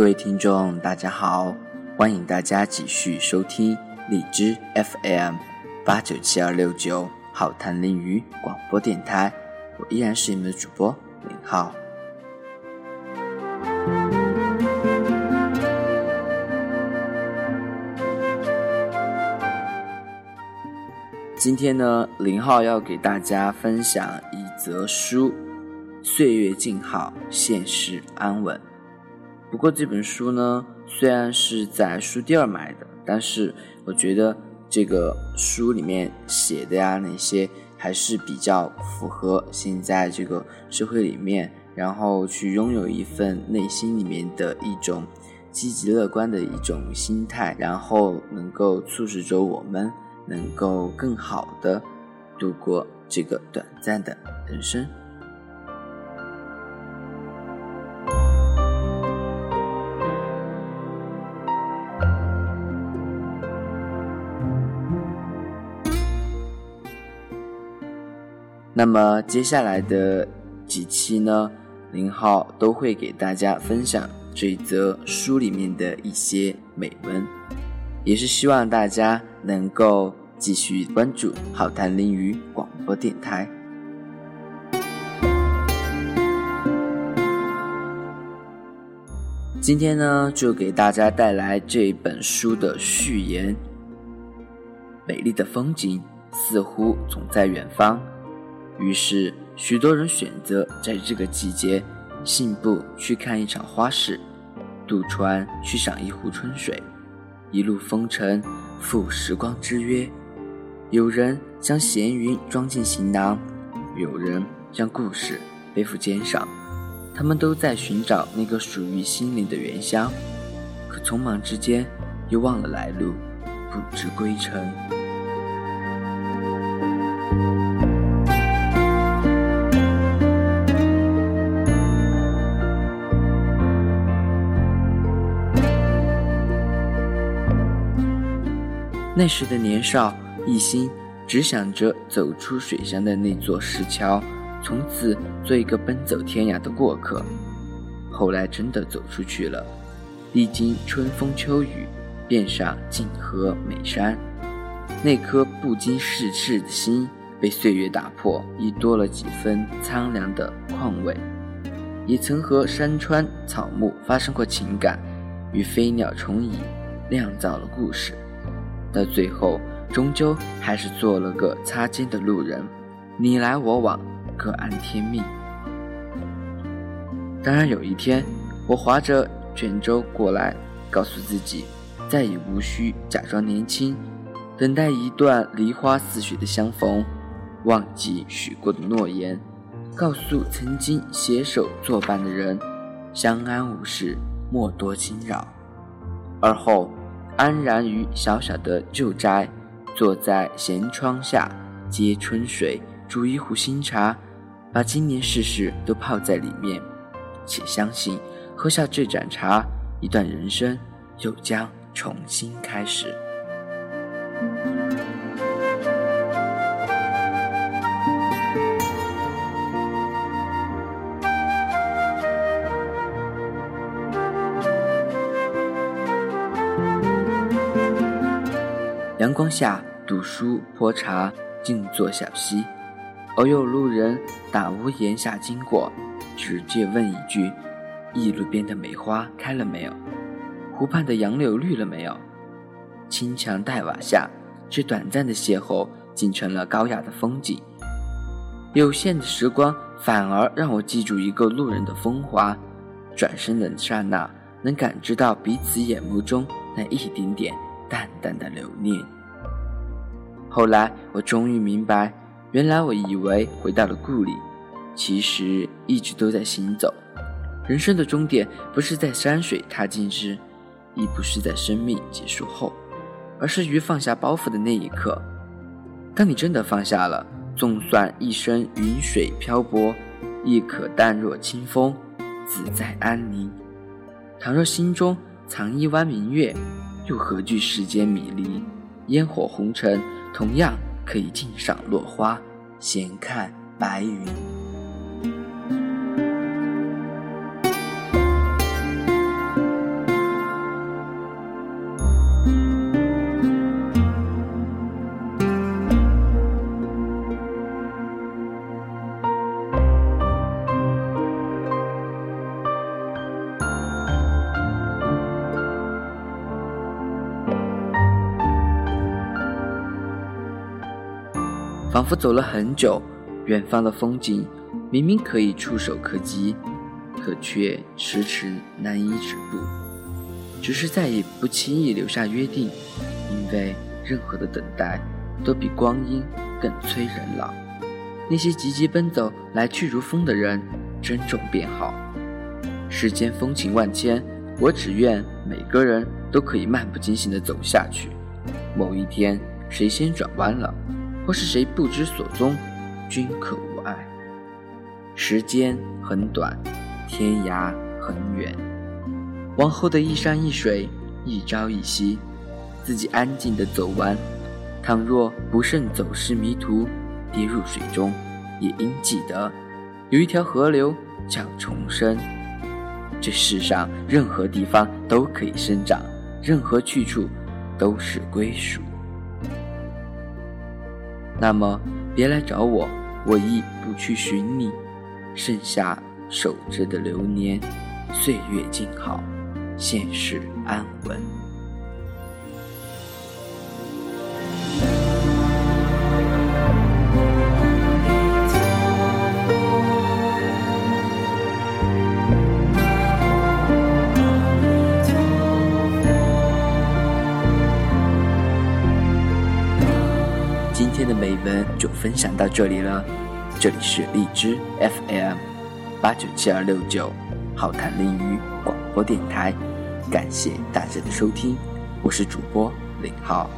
各位听众，大家好，欢迎大家继续收听荔枝 FM 八九七二六九好谈林语广播电台，我依然是你们的主播林浩。今天呢，林浩要给大家分享一则书，《岁月静好，现世安稳》。不过这本书呢，虽然是在书店买的，但是我觉得这个书里面写的呀，那些还是比较符合现在这个社会里面，然后去拥有一份内心里面的一种积极乐观的一种心态，然后能够促使着我们。能够更好的度过这个短暂的人生。那么接下来的几期呢，林浩都会给大家分享这则书里面的一些美文，也是希望大家能够。继续关注好谈林语广播电台。今天呢，就给大家带来这本书的序言。美丽的风景似乎总在远方，于是许多人选择在这个季节信步去看一场花市，渡船去赏一湖春水，一路风尘赴时光之约。有人将闲云装进行囊，有人将故事背负肩上，他们都在寻找那个属于心灵的原乡，可匆忙之间又忘了来路，不知归程。那时的年少。一心只想着走出水乡的那座石桥，从此做一个奔走天涯的过客。后来真的走出去了，历经春风秋雨，遍上静河美山。那颗不经世事的心被岁月打破，已多了几分苍凉的况味。也曾和山川草木发生过情感，与飞鸟虫蚁酿造了故事，到最后。终究还是做了个擦肩的路人，你来我往，各安天命。当然，有一天我划着卷轴过来，告诉自己再也无需假装年轻，等待一段梨花似雪的相逢，忘记许过的诺言，告诉曾经携手作伴的人，相安无事，莫多惊扰。而后安然于小小的旧宅。坐在闲窗下，接春水，煮一壶新茶，把今年世事都泡在里面，且相信喝下这盏茶，一段人生又将重新开始。阳光下。读书泼茶，静坐小溪，偶有路人打屋檐下经过，直接问一句：“驿路边的梅花开了没有？湖畔的杨柳绿了没有？”青墙黛瓦下，这短暂的邂逅竟成了高雅的风景。有限的时光，反而让我记住一个路人的风华。转身的刹那，能感知到彼此眼眸中那一点点淡淡的留念。后来我终于明白，原来我以为回到了故里，其实一直都在行走。人生的终点不是在山水踏尽时，亦不是在生命结束后，而是于放下包袱的那一刻。当你真的放下了，纵算一生云水漂泊，亦可淡若清风，自在安宁。倘若心中藏一弯明月，又何惧世间迷离？烟火红尘。同样可以尽赏落花，闲看白云。仿佛走了很久，远方的风景明明可以触手可及，可却迟迟难以止步。只是再也不轻易留下约定，因为任何的等待都比光阴更催人老。那些急急奔走、来去如风的人，珍重便好。世间风情万千，我只愿每个人都可以漫不经心地走下去。某一天，谁先转弯了，或是谁不知所踪，均可无碍。时间很短，天涯很远，往后的一山一水，一朝一夕，自己安静地走完。倘若不慎走失迷途，跌入水中，也应记得，有一条河流叫重生。这世上任何地方都可以生长，任何去处都是归属。那么，别来找我，我亦不去寻你。剩下守着的流年，岁月静好，现世安稳。今天的美文就分享到这里了，这里是荔枝 FM 八九七二六九好谈林语广播电台，感谢大家的收听，我是主播林浩。